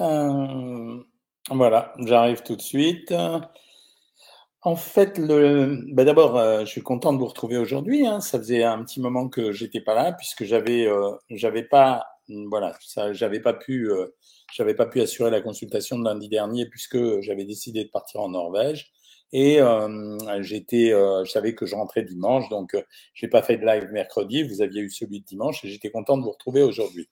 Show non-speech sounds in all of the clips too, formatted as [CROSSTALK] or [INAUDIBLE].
Euh, voilà, j'arrive tout de suite. En fait, bah d'abord, euh, je suis content de vous retrouver aujourd'hui. Hein. Ça faisait un petit moment que j'étais pas là puisque j'avais, euh, j'avais pas, voilà, ça, j'avais pas pu, j'avais pas pu assurer la consultation de lundi dernier puisque j'avais décidé de partir en Norvège et j'étais, je savais que je rentrais dimanche, donc j'ai pas fait de live mercredi. Vous aviez eu celui de dimanche et j'étais content de vous retrouver aujourd'hui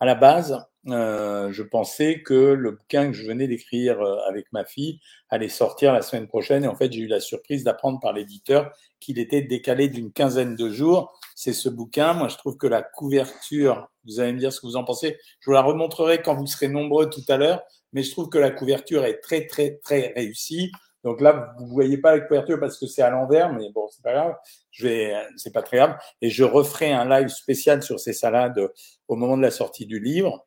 à la base, euh, je pensais que le bouquin que je venais d'écrire euh, avec ma fille allait sortir la semaine prochaine. Et en fait, j'ai eu la surprise d'apprendre par l'éditeur qu'il était décalé d'une quinzaine de jours. C'est ce bouquin. Moi, je trouve que la couverture, vous allez me dire ce que vous en pensez. Je vous la remontrerai quand vous serez nombreux tout à l'heure. Mais je trouve que la couverture est très, très, très réussie. Donc là, vous voyez pas la couverture parce que c'est à l'envers, mais bon, c'est pas grave. Je vais, c'est pas très grave. Et je referai un live spécial sur ces salades au moment de la sortie du livre.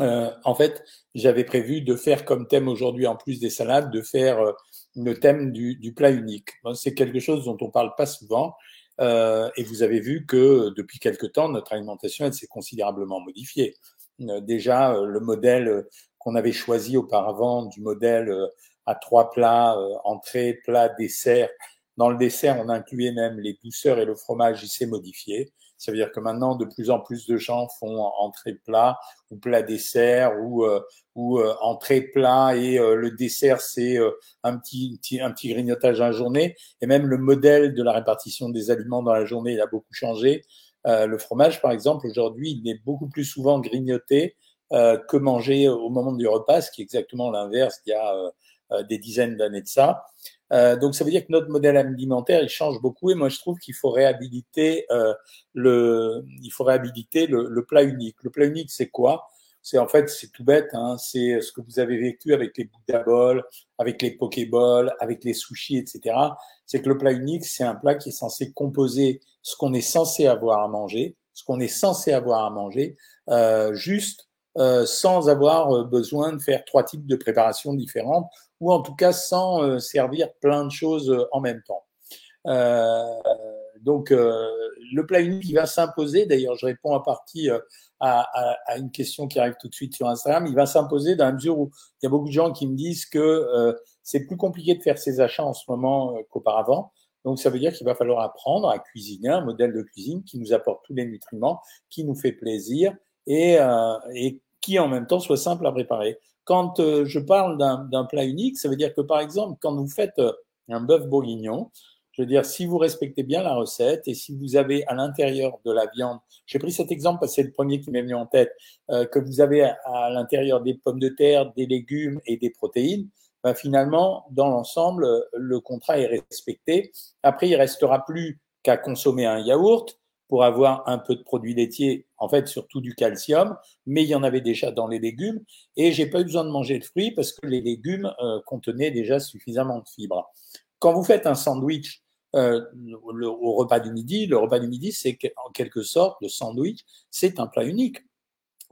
Euh, en fait, j'avais prévu de faire comme thème aujourd'hui, en plus des salades, de faire euh, le thème du, du plat unique. C'est quelque chose dont on parle pas souvent. Euh, et vous avez vu que depuis quelque temps, notre alimentation elle s'est considérablement modifiée. Euh, déjà, euh, le modèle qu'on avait choisi auparavant, du modèle à trois plats, euh, entrée, plat, dessert. Dans le dessert, on incluait même les douceurs et le fromage, il s'est modifié. Ça veut dire que maintenant, de plus en plus de gens font entrée plat ou plat dessert ou, euh, ou euh, entrée plat et euh, le dessert, c'est un, petit, un petit grignotage dans la journée. Et même le modèle de la répartition des aliments dans la journée, il a beaucoup changé. le fromage, par exemple, aujourd'hui, il est beaucoup plus souvent grignoté que mangé au moment du repas, ce qui est exactement l'inverse il y a euh, des dizaines d'années de ça. Euh, donc ça veut dire que notre modèle alimentaire il change beaucoup et moi je trouve qu'il faut réhabiliter euh, le il faut réhabiliter le, le, plat unique. Le plat unique c'est quoi? C'est en fait c'est tout bête, hein, c'est ce que vous avez vécu avec les Buddha Bowls, avec les Pokéballs, avec les sushis, etc. C'est que le plat unique c'est un plat qui est censé composer ce qu'on est censé avoir à manger, ce qu'on est censé avoir à manger, euh, juste euh, sans avoir besoin de faire trois types de préparations différentes ou en tout cas sans euh, servir plein de choses euh, en même temps. Euh, donc, le plat unique, il va s'imposer. D'ailleurs, je réponds à partie à, à, à, une question qui arrive tout de suite sur Instagram. Il va s'imposer dans la mesure où il y a beaucoup de gens qui me disent que c'est plus compliqué de faire ses achats en ce moment qu'auparavant. Donc, ça veut dire qu'il va falloir apprendre à cuisiner un modèle de cuisine qui nous apporte tous les nutriments, qui nous fait plaisir et, euh, et qui en même temps soit simple à préparer. Quand euh, je parle d'un plat unique, ça veut dire que par exemple, quand vous faites euh, un bœuf bourguignon, je veux dire, si vous respectez bien la recette et si vous avez à l'intérieur de la viande, j'ai pris cet exemple parce que c'est le premier qui m'est venu en tête, euh, que vous avez à, l'intérieur des pommes de terre, des légumes et des protéines, ben finalement, dans l'ensemble, le contrat est respecté. Après, il restera plus qu'à consommer un yaourt pour avoir un peu de produits laitiers, en fait surtout du calcium, mais il y en avait déjà dans les légumes, et j'ai pas eu besoin de manger de fruits parce que les légumes euh, contenaient déjà suffisamment de fibres. Quand vous faites un sandwich euh, au repas du midi, le repas du midi, c'est en quelque sorte le sandwich, c'est un plat unique.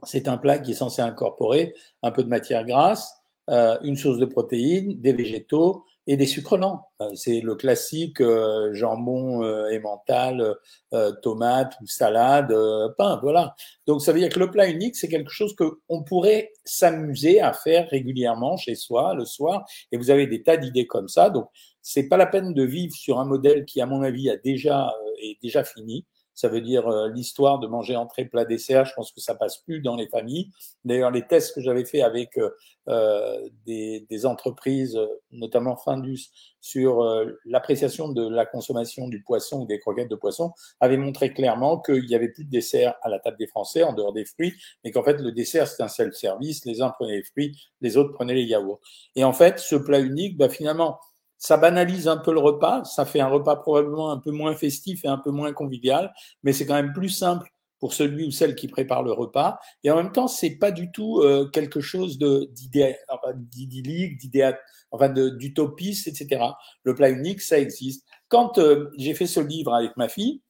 C'est un plat qui est censé incorporer un peu de matière grasse, euh, une source de protéines, des végétaux, et des sucres lents. Euh, c'est le classique euh, jambon euh, emmental, euh, tomate ou salade, pain, voilà. Donc ça veut dire que le plat unique, c'est quelque chose que on pourrait s'amuser à faire régulièrement chez soi le soir. Et vous avez des tas d'idées comme ça. Donc c'est pas la peine de vivre sur un modèle qui, à mon avis, a déjà est déjà fini. Ça veut dire euh, l'histoire de manger entrée, plat, dessert. Je pense que ça passe plus dans les familles. D'ailleurs, les tests que j'avais fait avec euh, euh des, des, entreprises, notamment Findus, sur euh, l'appréciation de la consommation du poisson ou des croquettes de poisson, avaient montré clairement qu'il y avait plus de dessert à la table des Français en dehors des fruits, mais qu'en fait le dessert c'est un seul service. Les uns prenaient les fruits, les autres prenaient les yaourts. Et en fait, ce plat unique, bah, finalement, ça banalise un peu le repas, ça fait un repas probablement un peu moins festif et un peu moins convivial, mais c'est quand même plus simple pour celui ou celle qui prépare le repas. Et en même temps, c'est pas du tout euh, quelque chose d'idyllique, d'idéal, enfin d'utopiste, etc. Le plat unique, ça existe. Quand euh, j'ai fait ce livre avec ma fille,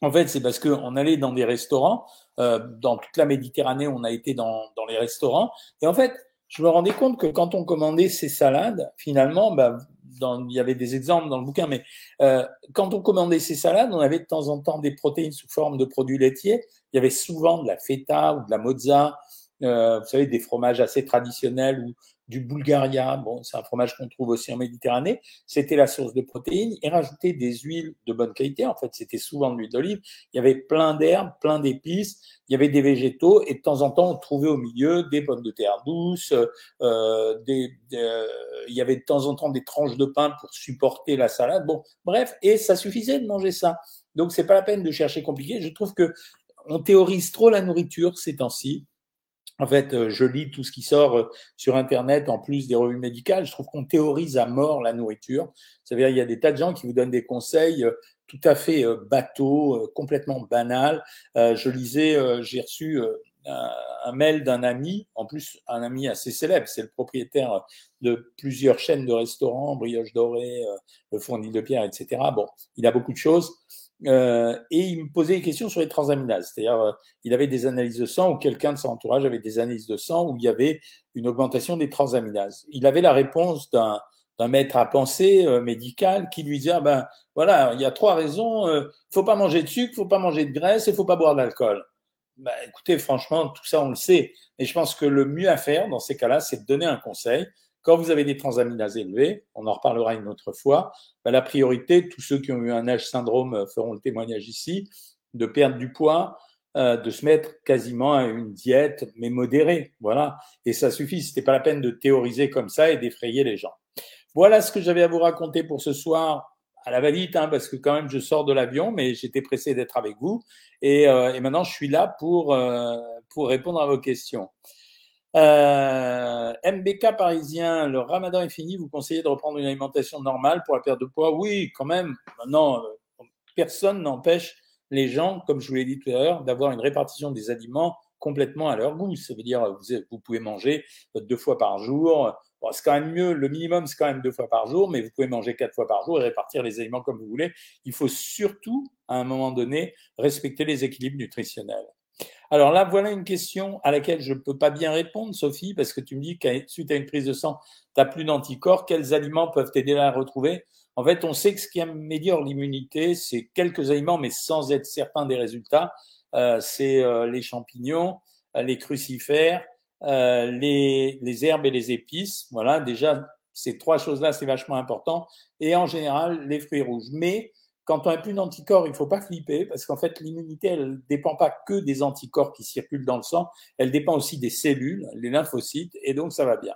en fait, c'est parce qu'on allait dans des restaurants, euh, dans toute la Méditerranée, on a été dans, dans les restaurants, et en fait, je me rendais compte que quand on commandait ces salades, finalement, bah, il y avait des exemples dans le bouquin, mais euh, quand on commandait ces salades, on avait de temps en temps des protéines sous forme de produits laitiers. Il y avait souvent de la feta ou de la mozza euh, vous savez, des fromages assez traditionnels ou du Bulgaria, bon, c'est un fromage qu'on trouve aussi en Méditerranée, c'était la source de protéines, et rajouter des huiles de bonne qualité, en fait, c'était souvent de l'huile d'olive, il y avait plein d'herbes, plein d'épices, il y avait des végétaux, et de temps en temps, on trouvait au milieu des pommes de terre douces, euh, euh, il y avait de temps en temps des tranches de pain pour supporter la salade, bon, bref, et ça suffisait de manger ça. Donc, c'est pas la peine de chercher compliqué. Je trouve que on théorise trop la nourriture ces temps-ci. En fait, euh, je lis tout ce qui sort euh, sur Internet en plus des revues médicales. Je trouve qu'on théorise à mort la nourriture. Ça veut dire il y a des tas de gens qui vous donnent des conseils euh, tout à fait bateaux, complètement banals. Je lisais, j'ai reçu un mail d'un ami, en plus un ami assez célèbre, c'est le propriétaire de plusieurs chaînes de restaurants, Brioche Dorée, le Fournil de Pierre, etc. Bon, il a beaucoup de choses. Euh, et il me posait des questions sur les transaminases. C'est-à-dire, euh, il avait des analyses de sang ou quelqu'un de son entourage avait des analyses de sang où il y avait une augmentation des transaminases. Il avait la réponse d'un maître à penser euh, médical qui lui disait ah ben voilà il y a trois raisons il faut pas manger de sucre faut pas manger de graisse et faut pas boire d'alcool ben, écoutez franchement tout ça on le sait mais je pense que le mieux à faire dans ces cas-là c'est de donner un conseil quand vous avez des transaminases élevées, on en reparlera une autre fois, bah, la priorité, tous ceux qui ont eu un âge syndrome euh, feront le témoignage ici, de perdre du poids, euh, de se mettre quasiment à une diète, mais modérée. Voilà. Et ça suffit. C'était pas la peine de théoriser comme ça et d'effrayer les gens. Voilà ce que j'avais à vous raconter pour ce soir à la va-vite, hein, parce que quand même je sors de l'avion, mais j'étais pressé d'être avec vous. Et, euh, et, maintenant, je suis là pour, euh, pour répondre à vos questions. Euh, MBK parisien, le ramadan est fini, vous conseillez de reprendre une alimentation normale pour la perte de poids? Oui, quand même. Maintenant, euh, personne n'empêche les gens, comme je vous l'ai dit tout à l'heure, d'avoir une répartition des aliments complètement à leur goût. Ça veut dire vous, vous pouvez manger deux fois par jour. Bon, c'est quand même mieux, le minimum c'est quand même deux fois par jour, mais vous pouvez manger quatre fois par jour et répartir les aliments comme vous voulez. Il faut surtout, à un moment donné, respecter les équilibres nutritionnels. Alors là, voilà une question à laquelle je ne peux pas bien répondre, Sophie, parce que tu me dis qu'à suite à une prise de sang, tu n'as plus d'anticorps. Quels aliments peuvent t'aider à la retrouver? En fait, on sait que ce qui améliore l'immunité, c'est quelques aliments, mais sans être certain des résultats. Euh, c'est euh, les champignons, euh, les crucifères, les, les herbes et les épices. Voilà, déjà, ces trois choses-là, c'est vachement important. Et en général, les fruits rouges. Mais quand on n'a plus d'anticorps, il ne faut pas flipper parce qu'en fait, l'immunité, elle ne dépend pas que des anticorps qui circulent dans le sang, elle dépend aussi des cellules, les lymphocytes, et donc ça va bien.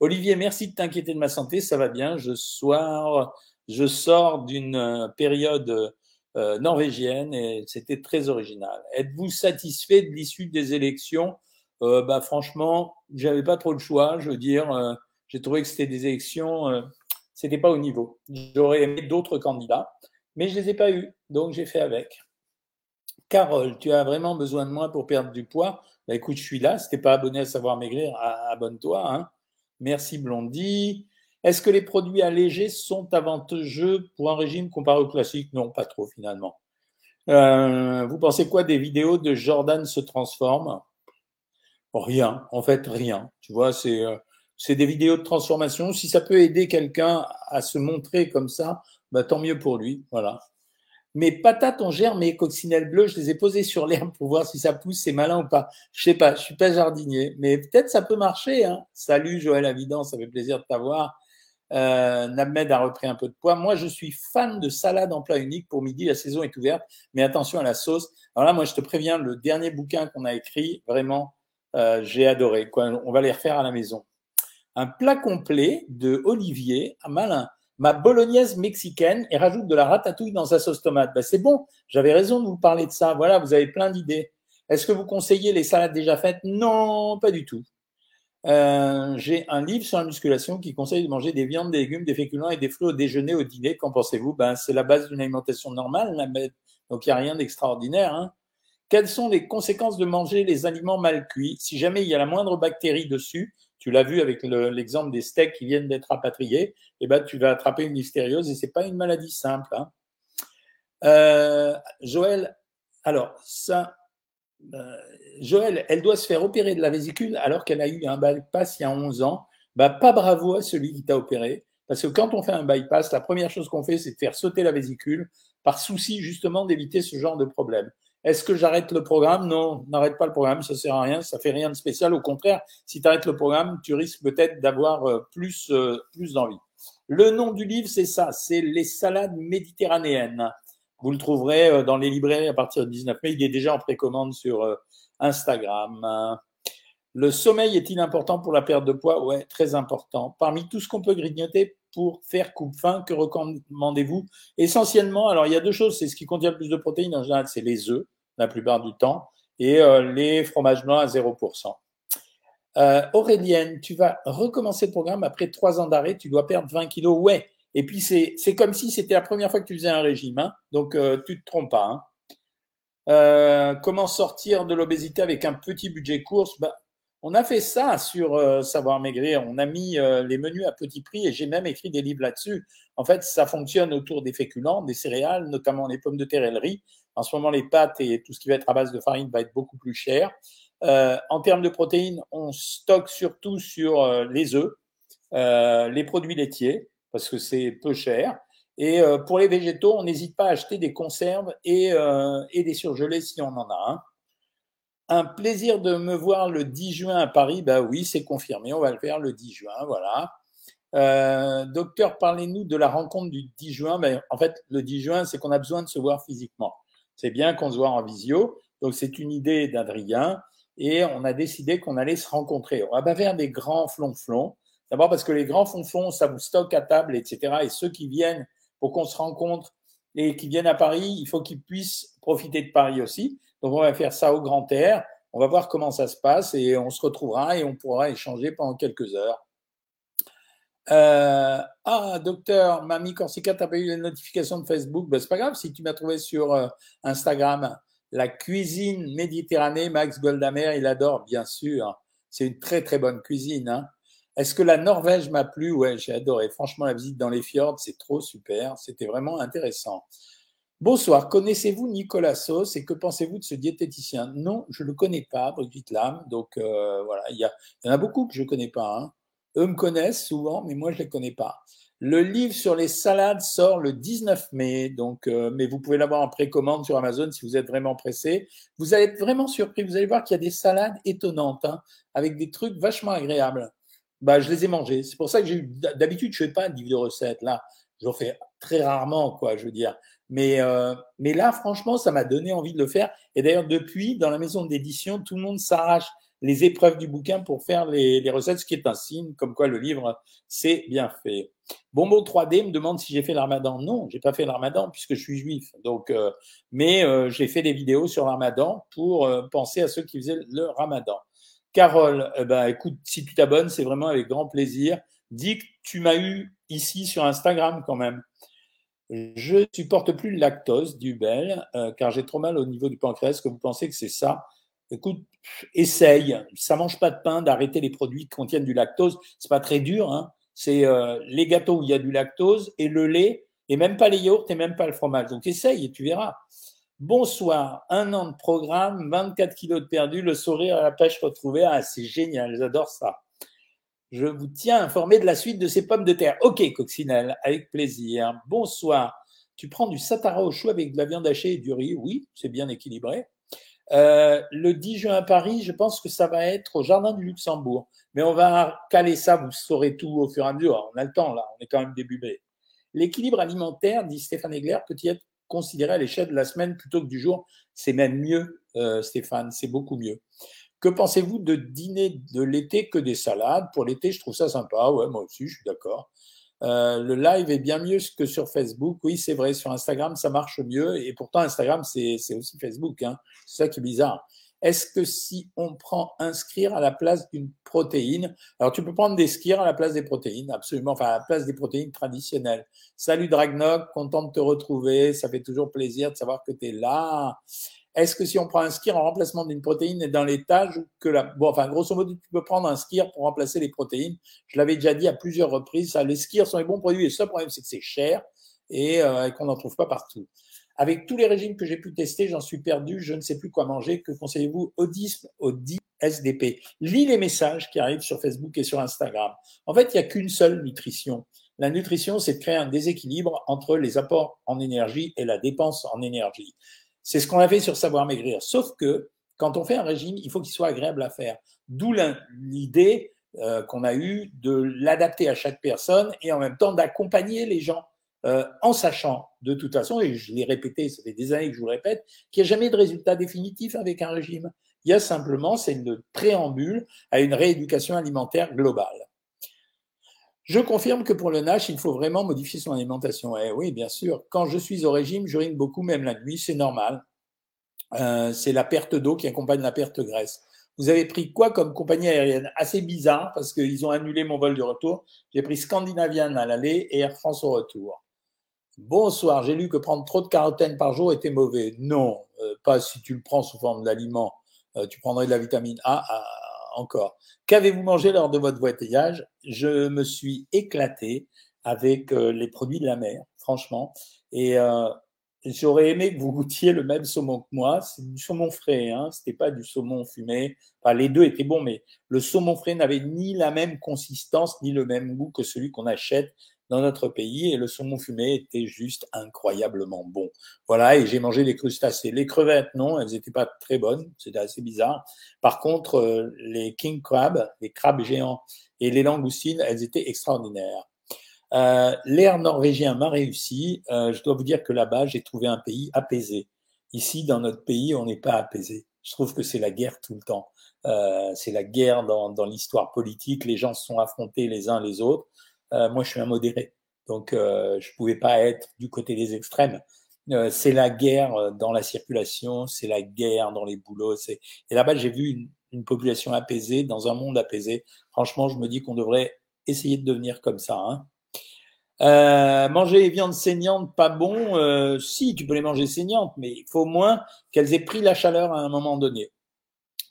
Olivier, merci de t'inquiéter de ma santé, ça va bien. Je, soir, je sors d'une euh, période euh, norvégienne et c'était très original. Êtes-vous satisfait de l'issue des élections? Euh, bah, Franchement, j'avais pas trop de choix. Je veux dire, euh, j'ai trouvé que c'était des élections, c'était pas au niveau. J'aurais aimé d'autres candidats mais je ne les ai pas eus, donc j'ai fait avec. Carole, tu as vraiment besoin de moi pour perdre du poids? Bah, Écoute, je suis là. Si pas abonné à Savoir Maigrir, abonne-toi. Hein. Merci Blondie. Est-ce que les produits allégés sont avantageux pour un régime comparé au classique? Non, pas trop finalement. Euh, vous pensez quoi des vidéos de Jordan se transforme? Rien, en fait rien. Tu vois, euh, c'est des vidéos de transformation. Si ça peut aider quelqu'un à se montrer comme ça, bah, tant mieux pour lui. Voilà. Mes patates en germe et coccinelles bleues, je les ai posées sur l'herbe pour voir si ça pousse, c'est malin ou pas. Je sais pas, je suis pas jardinier, mais peut-être ça peut marcher. Hein. Salut Joël Avidan, ça fait plaisir de t'avoir. Euh, a repris un peu de poids. Moi, je suis fan de salade en plat unique. Pour midi, la saison est ouverte, mais attention à la sauce. Alors là, moi, je te préviens, le dernier bouquin qu'on a écrit, vraiment, euh, j'ai adoré. On va les refaire à la maison. Un plat complet de Olivier, malin ma bolognaise mexicaine et rajoute de la ratatouille dans sa sauce tomate. Ben, c'est bon, j'avais raison de vous parler de ça. Voilà, vous avez plein d'idées. Est-ce que vous conseillez les salades déjà faites? Non, pas du tout. Euh, j'ai un livre sur la musculation qui conseille de manger des viandes, des légumes, des féculents et des fruits au déjeuner, au dîner. Qu'en pensez-vous? Ben, C'est la base d'une alimentation normale, donc il n'y a rien d'extraordinaire. Hein. Quelles sont les conséquences de manger les aliments mal cuits? Si jamais il y a la moindre bactérie dessus, tu l'as vu avec l'exemple des steaks qui viennent d'être rapatriés, eh ben, tu vas attraper une listériose et c'est pas une maladie simple. Hein. Euh, Joël, alors ça, euh, Joël, elle doit se faire opérer de la vésicule alors qu'elle a eu un bypass il y a 11 ans. Bah, pas bravo à celui qui t'a opéré. Parce que quand on fait un bypass, la première chose qu'on fait, c'est de faire sauter la vésicule par souci justement d'éviter ce genre de problème. Est-ce que j'arrête le programme? Non, n'arrête pas le programme, ça sert à rien, ça fait rien de spécial. Au contraire, si tu arrêtes le programme, tu risques peut-être d'avoir euh, plus, euh, plus d'envie. Le nom du livre, c'est ça, c'est Les salades méditerranéennes. Vous le trouverez euh, dans les librairies à partir du 19 mai. Il est déjà en précommande sur Instagram. Le sommeil est-il important pour la perte de poids? Ouais, très important. Parmi tout ce qu'on peut grignoter pour faire coupe-faim, que recommandez-vous? Essentiellement, alors il y a deux choses. C'est ce qui contient le plus de protéines en général, c'est les œufs, la plupart du temps, et euh, les fromages blancs à 0%. Euh, Aurélienne, tu vas recommencer le programme après trois ans d'arrêt, tu dois perdre 20 kilos. Ouais. Et puis c'est comme si c'était la première fois que tu faisais un régime, hein. donc euh, tu te trompes pas. Hein. Comment sortir de l'obésité avec un petit budget course? Bah, on a fait ça sur Savoir Maigrir. On a mis les menus à petit prix et j'ai même écrit des livres là-dessus. En fait, ça fonctionne autour des féculents, des céréales, notamment les pommes de terre et. En ce moment, les pâtes et tout ce qui va être à base de farine va être beaucoup plus cher. Euh, en termes de protéines, on stocke surtout sur les œufs, les produits laitiers, parce que c'est peu cher. Et pour les végétaux, on n'hésite pas à acheter des conserves et, des surgelés si on en a un. Un plaisir de me voir le 10 juin à Paris. Bah oui, c'est confirmé. On va le faire le 10 juin. Voilà. Euh, docteur, parlez-nous de la rencontre du 10 juin. En fait, le 10 juin, c'est qu'on a besoin de se voir physiquement. C'est bien qu'on se voit en visio. Donc, c'est une idée d'Adrien. Et on a décidé qu'on allait se rencontrer. On va pas faire des grands flonflons. D'abord parce que les grands flonflons, ça vous stocke à table, etc. Et ceux qui viennent pour qu'on se rencontre et qui viennent à Paris, il faut qu'ils puissent profiter de Paris aussi. Donc on va faire ça au grand air. On va voir comment ça se passe et on se retrouvera et on pourra échanger pendant quelques heures. Euh, ah, docteur, Mamie Corsica, t'as pas eu les notifications de Facebook? Ben, C'est pas grave si tu m'as trouvé sur euh, Instagram. La cuisine méditerranée, Max Goldamer, il adore, bien sûr. C'est une très très bonne cuisine. Hein. Est-ce que la Norvège m'a plu? Ouais, j'ai adoré. Franchement, la visite dans les fjords, c'est trop super. C'était vraiment intéressant. Bonsoir, connaissez-vous Nicolas Sauce et que pensez-vous de ce diététicien? Non, je ne le connais pas, Brigitte Lam. Donc euh, voilà, il y, en a beaucoup que je ne connais pas. Hein. Eux me connaissent souvent, mais moi je ne les connais pas. Le livre sur les salades sort le 19 mai, donc, euh, mais vous pouvez l'avoir en précommande sur Amazon si vous êtes vraiment pressé. Vous allez être vraiment surpris. Vous allez voir qu'il y a des salades étonnantes, hein, avec des trucs vachement agréables. Bah, je les ai mangés. C'est pour ça que j'ai. D'habitude, je ne fais pas de livre de recettes. Là, j'en fais très rarement, quoi, je veux dire. Mais, euh, mais là, franchement, ça m'a donné envie de le faire. Et d'ailleurs, depuis, dans la maison d'édition, tout le monde s'arrache les épreuves du bouquin pour faire les, les, recettes, ce qui est un signe comme quoi le livre, c'est bien fait. Bonbon 3D me demande si j'ai fait le ramadan. Non, j'ai pas fait le ramadan puisque je suis juif. Donc, euh, mais euh, j'ai fait des vidéos sur le ramadan pour euh, penser à ceux qui faisaient le ramadan. Carole, eh ben, écoute, si tu t'abonnes, c'est vraiment avec grand plaisir. Dis que tu m'as eu ici sur Instagram quand même. Je supporte plus le lactose du bel, euh, car j'ai trop mal au niveau du pancréas. que vous pensez que c'est ça? Écoute, essaye. Ça mange pas de pain d'arrêter les produits qui contiennent du lactose. C'est pas très dur. Hein c'est euh, les gâteaux où il y a du lactose et le lait et même pas les yaourts et même pas le fromage. Donc essaye et tu verras. Bonsoir, un an de programme, 24 kilos de perdu, le sourire à la pêche retrouvée. Ah, c'est génial, j'adore ça. Je vous tiens informé de la suite de ces pommes de terre. Ok, Coccinelle, avec plaisir. Bonsoir. Tu prends du satara au chou avec de la viande hachée et du riz? Oui, c'est bien équilibré. Euh, le 10 juin à Paris, je pense que ça va être au Jardin du Luxembourg. Mais on va caler ça, vous saurez tout au fur et à mesure. On a le temps là, on est quand même début mai. L'équilibre alimentaire, dit Stéphane Egler, peut-il être considéré à l'échelle de la semaine plutôt que du jour? C'est même mieux, euh, Stéphane, c'est beaucoup mieux. Que pensez-vous de dîner de l'été que des salades? Pour l'été, je trouve ça sympa. Ouais, moi aussi, je suis d'accord. Euh, le live est bien mieux que sur Facebook. Oui, c'est vrai. Sur Instagram, ça marche mieux. Et pourtant, Instagram, c'est aussi Facebook. Hein. C'est ça qui est bizarre. Est-ce que si on prend inscrire à la place d'une protéine, alors tu peux prendre des skirs à la place des protéines, absolument, enfin à la place des protéines traditionnelles. Salut Dragnoc, content de te retrouver, ça fait toujours plaisir de savoir que tu es là. Est-ce que si on prend un skir en remplacement d'une protéine dans l'étage que la. Bon, enfin, grosso modo, tu peux prendre un skir pour remplacer les protéines. Je l'avais déjà dit à plusieurs reprises. Les skirs sont les bons produits. Et le problème, c'est que c'est cher et, euh, qu'on n'en trouve pas partout. Avec tous les régimes que j'ai pu tester, j'en suis perdu. Je ne sais plus quoi manger. Que conseillez-vous Audisme, Audi, SDP. Lis les messages qui arrivent sur Facebook et sur Instagram. En fait, il n'y a qu'une seule nutrition. La nutrition, c'est de créer un déséquilibre entre les apports en énergie et la dépense en énergie. C'est ce qu'on a fait sur Savoir Maigrir. Sauf que quand on fait un régime, il faut qu'il soit agréable à faire. D'où l'idée euh, qu'on a eue de l'adapter à chaque personne et en même temps d'accompagner les gens euh, en sachant de toute façon, et je l'ai répété, ça fait des années que je vous le répète, qu'il n'y a jamais de résultat définitif avec un régime. Il y a simplement, c'est une préambule à une rééducation alimentaire globale. Je confirme que pour le NASH, il faut vraiment modifier son alimentation. Eh oui, bien sûr. Quand je suis au régime, j'urine beaucoup, même la nuit, c'est normal. Euh, c'est la perte d'eau qui accompagne la perte de graisse. Vous avez pris quoi comme compagnie aérienne? Assez bizarre parce qu'ils ont annulé mon vol de retour. J'ai pris Scandinavian à l'aller et Air France au retour. Bonsoir, j'ai lu que prendre trop de carotène par jour était mauvais. Non, euh, pas si tu le prends sous forme d'aliment. Euh, tu prendrais de la vitamine A encore. Qu'avez-vous mangé lors de votre voyage? Je me suis éclaté avec euh, les produits de la mer, franchement. Et euh, j'aurais aimé que vous goûtiez le même saumon que moi. C'est du saumon frais, hein. c'était pas du saumon fumé. Enfin, les deux étaient bons, mais le saumon frais n'avait ni la même consistance ni le même goût que celui qu'on achète dans notre pays et le saumon fumé était juste incroyablement bon. Voilà, et j'ai mangé des crustacés. Les crevettes, non, elles n'étaient pas très bonnes, c'était assez bizarre. Par contre, euh, les king crabs, les crabes géants et les langoustines, elles étaient extraordinaires. Euh, L'air norvégien m'a réussi. Euh, je dois vous dire que là-bas, j'ai trouvé un pays apaisé. Ici, dans notre pays, on n'est pas apaisé. Je trouve que c'est la guerre tout le temps. Euh, c'est la guerre dans, dans l'histoire politique. Les gens se sont affrontés les uns les autres. Euh, moi, je suis un modéré, donc euh, je pouvais pas être du côté des extrêmes. Euh, c'est la guerre dans la circulation, c'est la guerre dans les boulots. Et là-bas, j'ai vu une, population apaisée dans un monde apaisé. Franchement, je me dis qu'on devrait essayer de devenir comme ça. Hein. Manger les viandes saignantes, pas bon. Si, tu peux les manger saignantes, mais il faut au moins qu'elles aient pris la chaleur à un moment donné.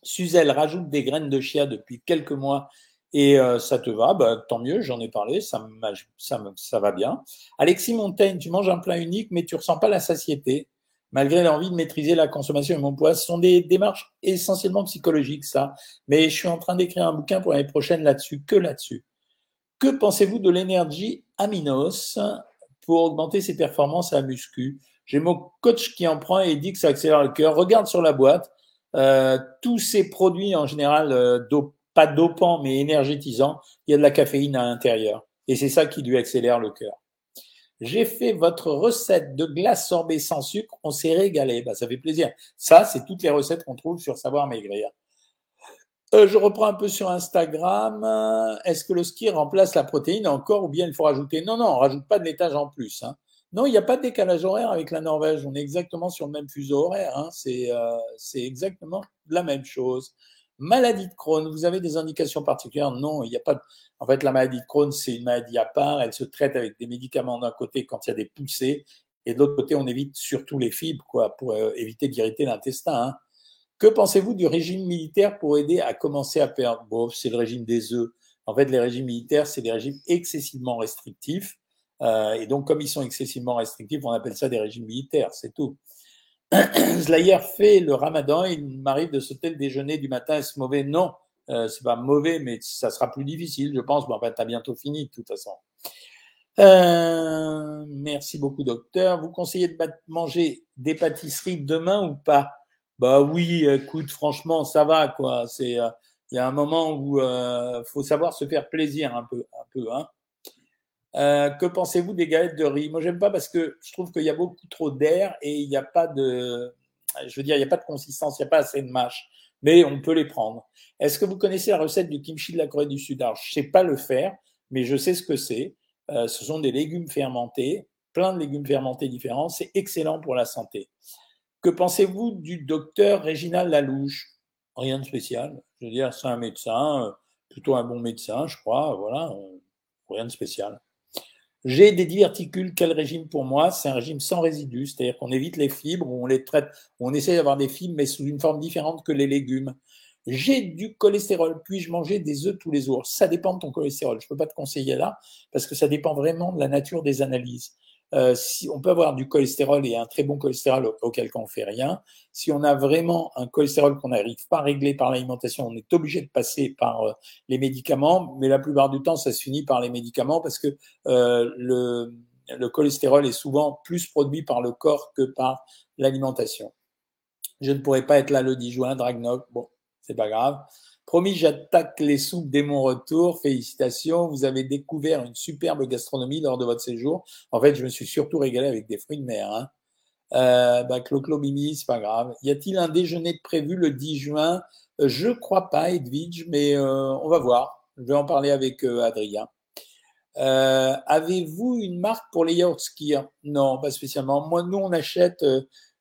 Suzelle rajoute des graines de chia depuis quelques mois et euh, ça te va, bah, tant mieux, j'en ai parlé, ça, ça, va bien. Alexis Montaigne, tu manges un plat unique, mais tu ressens pas la satiété, malgré l'envie de maîtriser la consommation de mon poids. Ce sont des démarches essentiellement psychologiques, ça. Mais je suis en train d'écrire un bouquin pour l'année prochaine là-dessus, que là-dessus. Que pensez-vous de l'énergie Aminos pour augmenter ses performances à muscu? J'ai mon coach qui en prend et dit que ça accélère le cœur. Regarde sur la boîte. Euh, tous ces produits en général euh, pas dopant mais énergétisant, il y a de la caféine à l'intérieur. Et c'est ça qui lui accélère le cœur. J'ai fait votre recette de glace sorbet sans sucre, on s'est régalé. Bah, ça fait plaisir. Ça, c'est toutes les recettes qu'on trouve sur Savoir Maigrir. Euh, je reprends un peu sur Instagram. Est-ce que le ski remplace la protéine encore ou bien il faut rajouter? Non, non, on rajoute pas de laitage en plus. Hein. Non, il n'y a pas de décalage horaire avec la Norvège. On est exactement sur le même fuseau horaire. Hein. C'est euh, exactement la même chose. Maladie de Crohn, vous avez des indications particulières? Non, il n'y a pas. De... En fait, la maladie de Crohn, c'est une maladie à part. Elle se traite avec des médicaments d'un côté quand il y a des poussées, et de l'autre côté, on évite surtout les fibres, quoi, pour euh, éviter d'irriter l'intestin. Hein. Que pensez-vous du régime militaire pour aider à commencer à perdre? Bon, c'est le régime des œufs. En fait, les régimes militaires, c'est des régimes excessivement restrictifs. Euh, et donc, comme ils sont excessivement restrictifs, on appelle ça des régimes militaires, c'est tout. [CLEARS THROAT] Zlayer fait le ramadan, il m'arrive de sauter le déjeuner du matin, est-ce mauvais? Non, euh, c'est pas mauvais, mais ça sera plus difficile, je pense. Bon, enfin, t'as bientôt fini, de toute façon. Euh, merci beaucoup, docteur. Vous conseillez de manger des pâtisseries demain ou pas? Bah oui, écoute, franchement, ça va, quoi. C'est, euh, il y a un moment où euh, faut savoir se faire plaisir un peu, un peu, hein. Euh, que pensez-vous des galettes de riz? Moi, j'aime pas parce que je trouve qu'il y a beaucoup trop d'air et il n'y a pas de, je veux dire, il n'y a pas de consistance, il n'y a pas assez de mâche, mais on peut les prendre. Est-ce que vous connaissez la recette du kimchi de la Corée du Sud? Alors, je sais pas le faire, mais je sais ce que c'est. Euh, ce sont des légumes fermentés, plein de légumes fermentés différents. C'est excellent pour la santé. Que pensez-vous du docteur Réginald Lalouche? Rien de spécial. Je veux dire, c'est un médecin, euh, plutôt un bon médecin, je crois. Voilà, rien de spécial. J'ai des diverticules, quel régime pour moi? C'est un régime sans résidus, c'est-à-dire qu'on évite les fibres, on les traite, on essaie d'avoir des fibres, mais sous une forme différente que les légumes. J'ai du cholestérol, puis-je manger des œufs tous les jours? Ça dépend de ton cholestérol. Je ne peux pas te conseiller là, parce que ça dépend vraiment de la nature des analyses. Euh, si on peut avoir du cholestérol et un très bon cholestérol auquel cas on fait rien. Si on a vraiment un cholestérol qu'on n'arrive pas à régler par l'alimentation, on est obligé de passer par euh, les médicaments. Mais la plupart du temps, ça se finit par les médicaments parce que euh, le, le cholestérol est souvent plus produit par le corps que par l'alimentation. Je ne pourrai pas être là le 10 juin, Dragnoc. Bon, c'est pas grave. Promis, j'attaque les soupes dès mon retour. Félicitations, vous avez découvert une superbe gastronomie lors de votre séjour. En fait, je me suis surtout régalé avec des fruits de mer. Hein. Euh, bah, Clo-Clo c'est pas grave. Y a-t-il un déjeuner prévu le 10 juin? Euh, Je crois pas, Edwige, mais euh, on va voir. Je vais en parler avec euh, Adrien. Avez-vous une marque pour les yachts skiers? Non, pas spécialement. Moi, nous, on achète,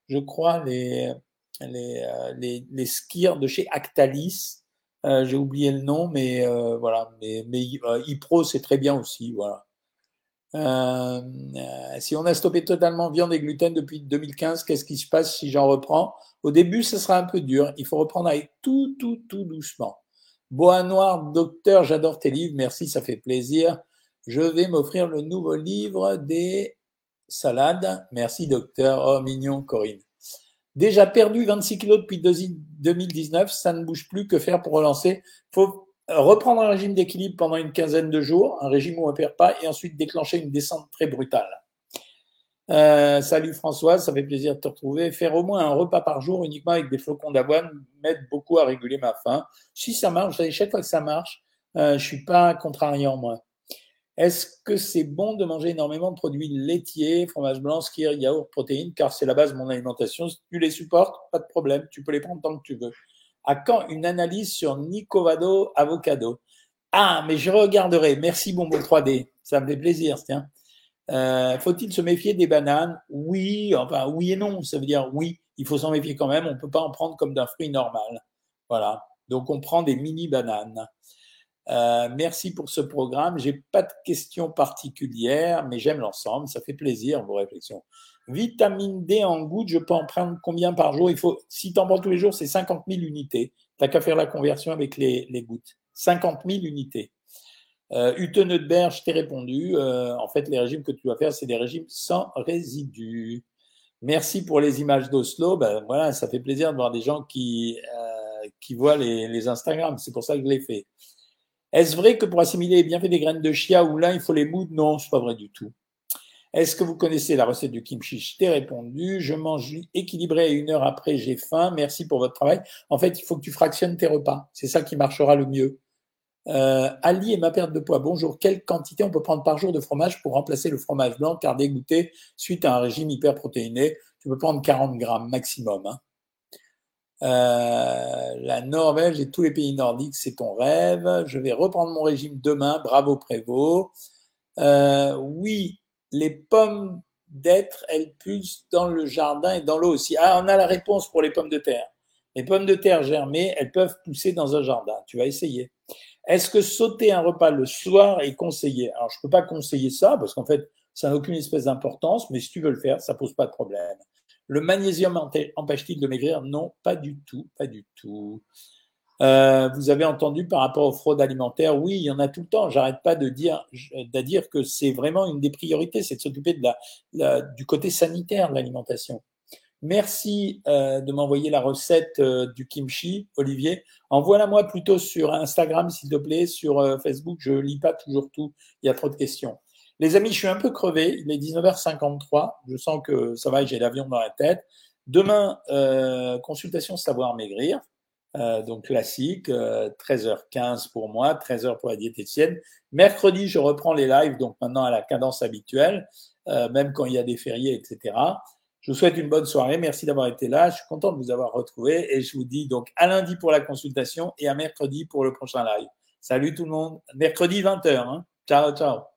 je crois, les, les, les, les skiers de chez Actalis. Euh, J'ai oublié le nom, mais euh, voilà. Mais, mais euh, c'est très bien aussi. Voilà. Euh, si on a stoppé totalement viande et gluten depuis 2015, qu'est-ce qui se passe si j'en reprends? Au début, ce sera un peu dur. Il faut reprendre avec tout, tout, tout doucement. Bois noir, docteur, j'adore tes livres. Merci, ça fait plaisir. Je vais m'offrir le nouveau livre des salades. Merci, docteur. Oh, mignon, Corinne. Déjà perdu 26 kilos depuis 2019, ça ne bouge plus. Que faire pour relancer? Faut reprendre un régime d'équilibre pendant une quinzaine de jours, un régime où on ne perd pas, et ensuite déclencher une descente très brutale. Euh, salut Françoise, ça fait plaisir de te retrouver. Faire au moins un repas par jour uniquement avec des flocons d'avoine m'aide beaucoup à réguler ma faim. Si ça marche, chaque fois que ça marche, euh, je suis pas contrariant moi. Est-ce que c'est bon de manger énormément de produits laitiers, fromage blanc, skir, yaourt, protéines, car c'est la base de mon alimentation. Tu les supportes, pas de problème, tu peux les prendre tant que tu veux. À quand une analyse sur Nicovado Avocado? Ah, mais je regarderai. Merci Bonbon 3D, ça me fait plaisir, tiens. Euh, Faut-il se méfier des bananes? Oui, enfin oui et non. Ça veut dire oui, il faut s'en méfier quand même. On ne peut pas en prendre comme d'un fruit normal. Voilà. Donc on prend des mini bananes. Euh, merci pour ce programme. J'ai pas de questions particulières, mais j'aime l'ensemble. Ça fait plaisir vos réflexions. Vitamine D en gouttes, je peux en prendre combien par jour? Il faut, si tu en prends tous les jours, c'est 50 000 unités. T'as qu'à faire la conversion avec les, les gouttes. 50 000 unités. Euh, Berge, je t'ai répondu. Euh, en fait, les régimes que tu dois faire, c'est des régimes sans résidus. Merci pour les images d'Oslo. Ben, voilà, ça fait plaisir de voir des gens qui, euh, qui voient les, les Instagram. C'est pour ça que je l'ai fait. Est-ce vrai que pour assimiler les bienfaits des graines de chia ou là, il faut les moudre? Non, c'est pas vrai du tout. Est-ce que vous connaissez la recette du kimchi? Je t'ai répondu. Je mange équilibré et une heure après, j'ai faim. Merci pour votre travail. En fait, il faut que tu fractionnes tes repas. C'est ça qui marchera le mieux. Euh, Ali et ma perte de poids. Bonjour. Quelle quantité on peut prendre par jour de fromage pour remplacer le fromage blanc car dégoûté suite à un régime hyperprotéiné? Tu peux prendre 40 grammes maximum. Hein. Euh, la Norvège et tous les pays nordiques, c'est ton rêve. Je vais reprendre mon régime demain. Bravo Prévost. Euh, oui, les pommes d'être, elles poussent dans le jardin et dans l'eau aussi. Ah, on a la réponse pour les pommes de terre. Les pommes de terre germées, elles peuvent pousser dans un jardin. Tu vas essayer. Est-ce que sauter un repas le soir est conseillé? Alors, je peux pas conseiller ça parce qu'en fait, ça n'a aucune espèce d'importance, mais si tu veux le faire, ça pose pas de problème. Le magnésium empêche-t-il de maigrir? Non, pas du tout, pas du tout. Euh, vous avez entendu par rapport aux fraudes alimentaires, oui, il y en a tout le temps. J'arrête pas de dire, que c'est vraiment une des priorités, c'est de s'occuper du côté sanitaire de l'alimentation. Merci euh, de m'envoyer la recette euh, du kimchi, Olivier. Envoie-la-moi plutôt sur Instagram, s'il te plaît, sur Facebook. Je lis pas toujours tout. Il y a trop de questions. Les amis, je suis un peu crevé. Il est 19h53. Je sens que ça va, j'ai l'avion dans la tête. Demain, euh, consultation savoir maigrir. Euh, donc classique, euh, 13h15 pour moi, 13h pour la diététicienne. Mercredi, je reprends les lives, donc maintenant à la cadence habituelle, euh, même quand il y a des fériés, etc. Je vous souhaite une bonne soirée. Merci d'avoir été là. Je suis content de vous avoir retrouvé et je vous dis donc à lundi pour la consultation et à mercredi pour le prochain live. Salut tout le monde. Mercredi 20h. Hein. Ciao, ciao.